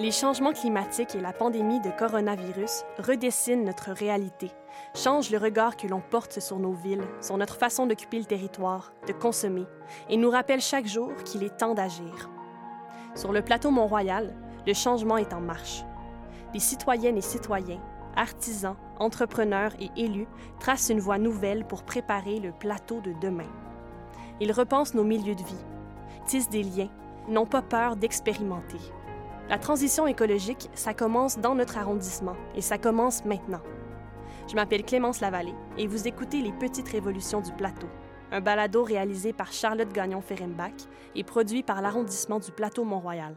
Les changements climatiques et la pandémie de coronavirus redessinent notre réalité, changent le regard que l'on porte sur nos villes, sur notre façon d'occuper le territoire, de consommer, et nous rappellent chaque jour qu'il est temps d'agir. Sur le plateau Mont-Royal, le changement est en marche. Les citoyennes et citoyens, artisans, entrepreneurs et élus tracent une voie nouvelle pour préparer le plateau de demain. Ils repensent nos milieux de vie, tissent des liens, n'ont pas peur d'expérimenter. La transition écologique, ça commence dans notre arrondissement et ça commence maintenant. Je m'appelle Clémence Lavallée et vous écoutez Les Petites Révolutions du Plateau, un balado réalisé par Charlotte Gagnon-Ferrenbach et produit par l'arrondissement du Plateau Mont-Royal.